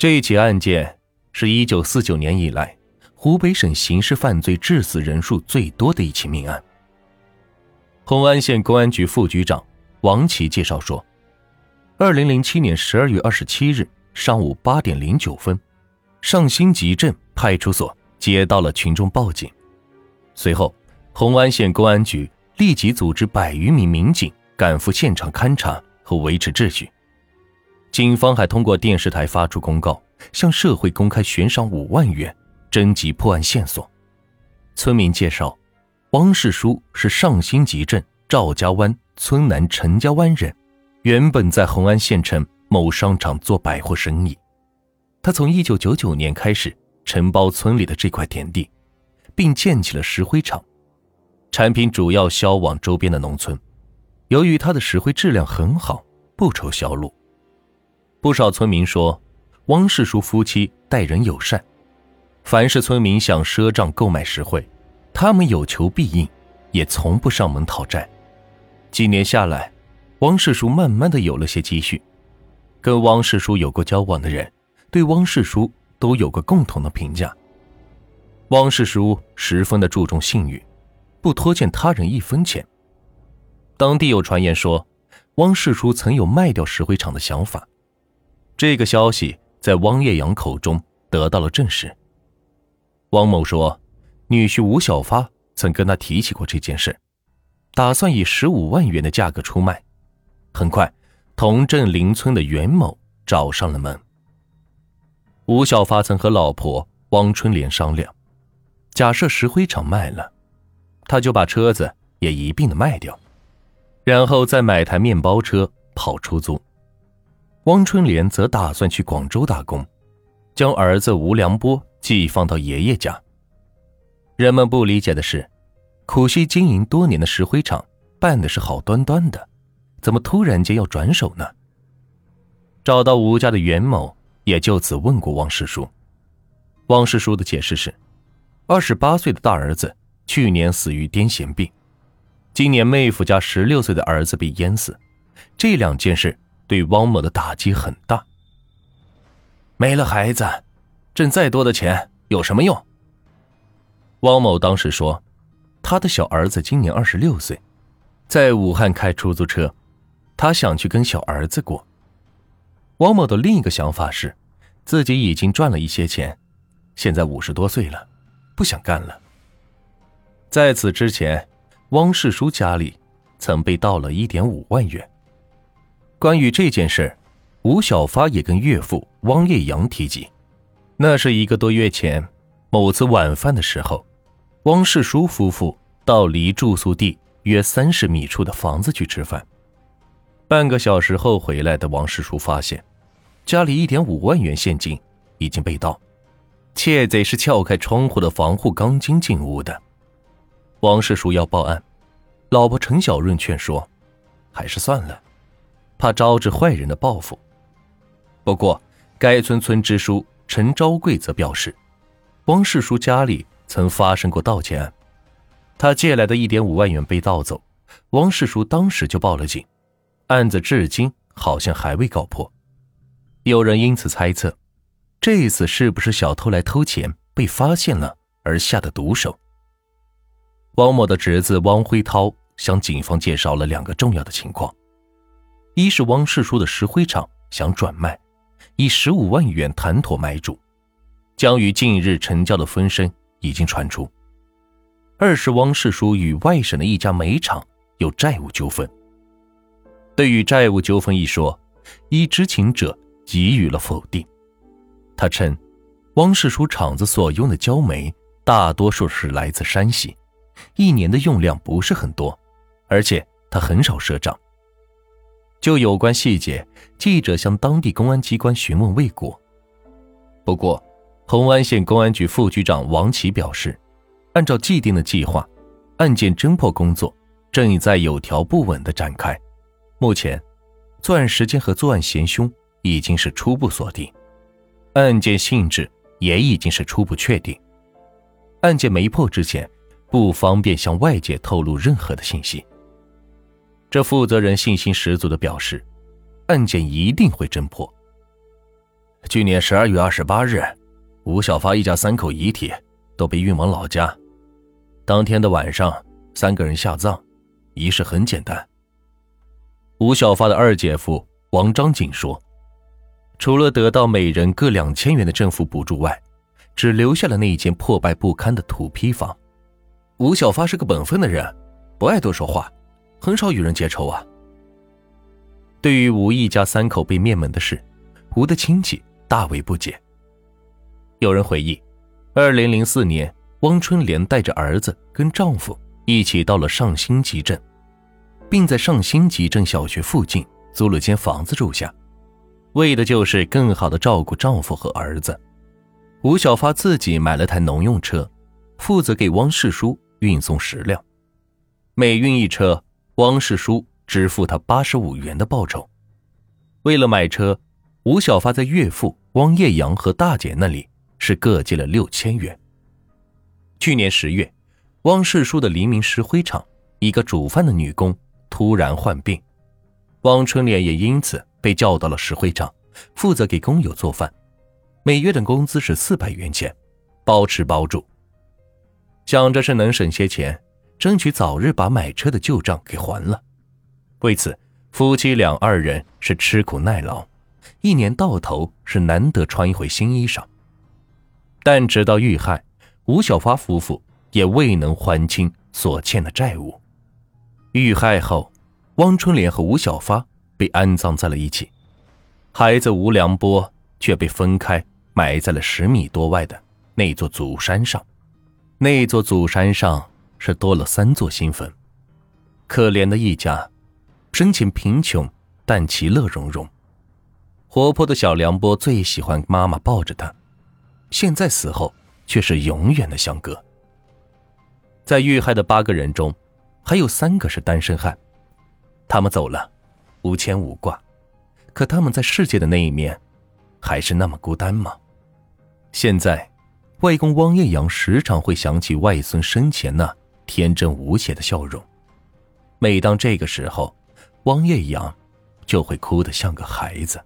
这一起案件是一九四九年以来湖北省刑事犯罪致死人数最多的一起命案。红安县公安局副局长王琦介绍说，二零零七年十二月二十七日上午八点零九分，上新集镇派出所接到了群众报警，随后红安县公安局立即组织百余名民警赶赴现场勘查和维持秩序。警方还通过电视台发出公告，向社会公开悬赏五万元，征集破案线索。村民介绍。汪世书是上新集镇赵家湾村南陈家湾人，原本在红安县城某商场做百货生意。他从1999年开始承包村里的这块田地，并建起了石灰厂，产品主要销往周边的农村。由于他的石灰质量很好，不愁销路。不少村民说，汪世书夫妻待人友善，凡是村民想赊账购买石灰。他们有求必应，也从不上门讨债。几年下来，汪世书慢慢的有了些积蓄。跟汪世书有过交往的人，对汪世书都有个共同的评价：汪世书十分的注重信誉，不拖欠他人一分钱。当地有传言说，汪世书曾有卖掉石灰厂的想法。这个消息在汪叶阳口中得到了证实。汪某说。女婿吴小发曾跟他提起过这件事，打算以十五万元的价格出卖。很快，同镇邻村的袁某找上了门。吴小发曾和老婆汪春莲商量，假设石灰厂卖了，他就把车子也一并的卖掉，然后再买台面包车跑出租。汪春莲则打算去广州打工，将儿子吴良波寄放到爷爷家。人们不理解的是，苦心经营多年的石灰厂办的是好端端的，怎么突然间要转手呢？找到吴家的袁某也就此问过汪世叔，汪世叔的解释是：二十八岁的大儿子去年死于癫痫病，今年妹夫家十六岁的儿子被淹死，这两件事对汪某的打击很大。没了孩子，挣再多的钱有什么用？汪某当时说：“他的小儿子今年二十六岁，在武汉开出租车，他想去跟小儿子过。”汪某的另一个想法是，自己已经赚了一些钱，现在五十多岁了，不想干了。在此之前，汪世书家里曾被盗了一点五万元。关于这件事，吴小发也跟岳父汪叶阳提及，那是一个多月前某次晚饭的时候。汪世书夫妇到离住宿地约三十米处的房子去吃饭，半个小时后回来的王世书发现，家里一点五万元现金已经被盗，窃贼是撬开窗户的防护钢筋进屋的。王世书要报案，老婆陈小润劝说，还是算了，怕招致坏人的报复。不过，该村村支书陈昭贵则表示，汪世书家里。曾发生过盗窃案，他借来的一点五万元被盗走，汪世书当时就报了警，案子至今好像还未告破。有人因此猜测，这一次是不是小偷来偷钱被发现了而下的毒手？汪某的侄子汪辉涛向警方介绍了两个重要的情况：一是汪世书的石灰厂想转卖，以十五万元谈妥买主，将于近日成交的风声。已经传出。二是汪世书与外省的一家煤厂有债务纠纷。对于债务纠纷一说，一知情者给予了否定。他称，汪世书厂子所用的焦煤大多数是来自山西，一年的用量不是很多，而且他很少赊账。就有关细节，记者向当地公安机关询问未果。不过。红安县公安局副局长王琦表示，按照既定的计划，案件侦破工作正在有条不紊地展开。目前，作案时间和作案嫌凶已经是初步锁定，案件性质也已经是初步确定。案件没破之前，不方便向外界透露任何的信息。这负责人信心十足的表示，案件一定会侦破。去年十二月二十八日，吴小发一家三口遗体都被运往老家。当天的晚上，三个人下葬，仪式很简单。吴小发的二姐夫王章锦说：“除了得到每人各两千元的政府补助外，只留下了那一间破败不堪的土坯房。”吴小发是个本分的人，不爱多说话，很少与人结仇啊。对于吴一家三口被灭门的事，吴的亲戚大为不解。有人回忆，二零零四年。汪春莲带着儿子跟丈夫一起到了上新集镇，并在上新集镇小学附近租了间房子住下，为的就是更好的照顾丈夫和儿子。吴小发自己买了台农用车，负责给汪世书运送食料，每运一车，汪世书支付他八十五元的报酬。为了买车，吴小发在岳父汪叶阳和大姐那里是各借了六千元。去年十月，汪世书的黎明石灰厂一个煮饭的女工突然患病，汪春莲也因此被叫到了石灰厂，负责给工友做饭，每月的工资是四百元钱，包吃包住。想着是能省些钱，争取早日把买车的旧账给还了。为此，夫妻俩二人是吃苦耐劳，一年到头是难得穿一回新衣裳。但直到遇害。吴小发夫妇也未能还清所欠的债务。遇害后，汪春莲和吴小发被安葬在了一起，孩子吴良波却被分开埋在了十米多外的那座祖山上。那座祖山上是多了三座新坟。可怜的一家，生前贫穷，但其乐融融。活泼的小梁波最喜欢妈妈抱着他，现在死后。却是永远的相隔。在遇害的八个人中，还有三个是单身汉，他们走了，无牵无挂，可他们在世界的那一面，还是那么孤单吗？现在，外公汪艳阳时常会想起外孙生前那天真无邪的笑容，每当这个时候，汪艳阳就会哭得像个孩子。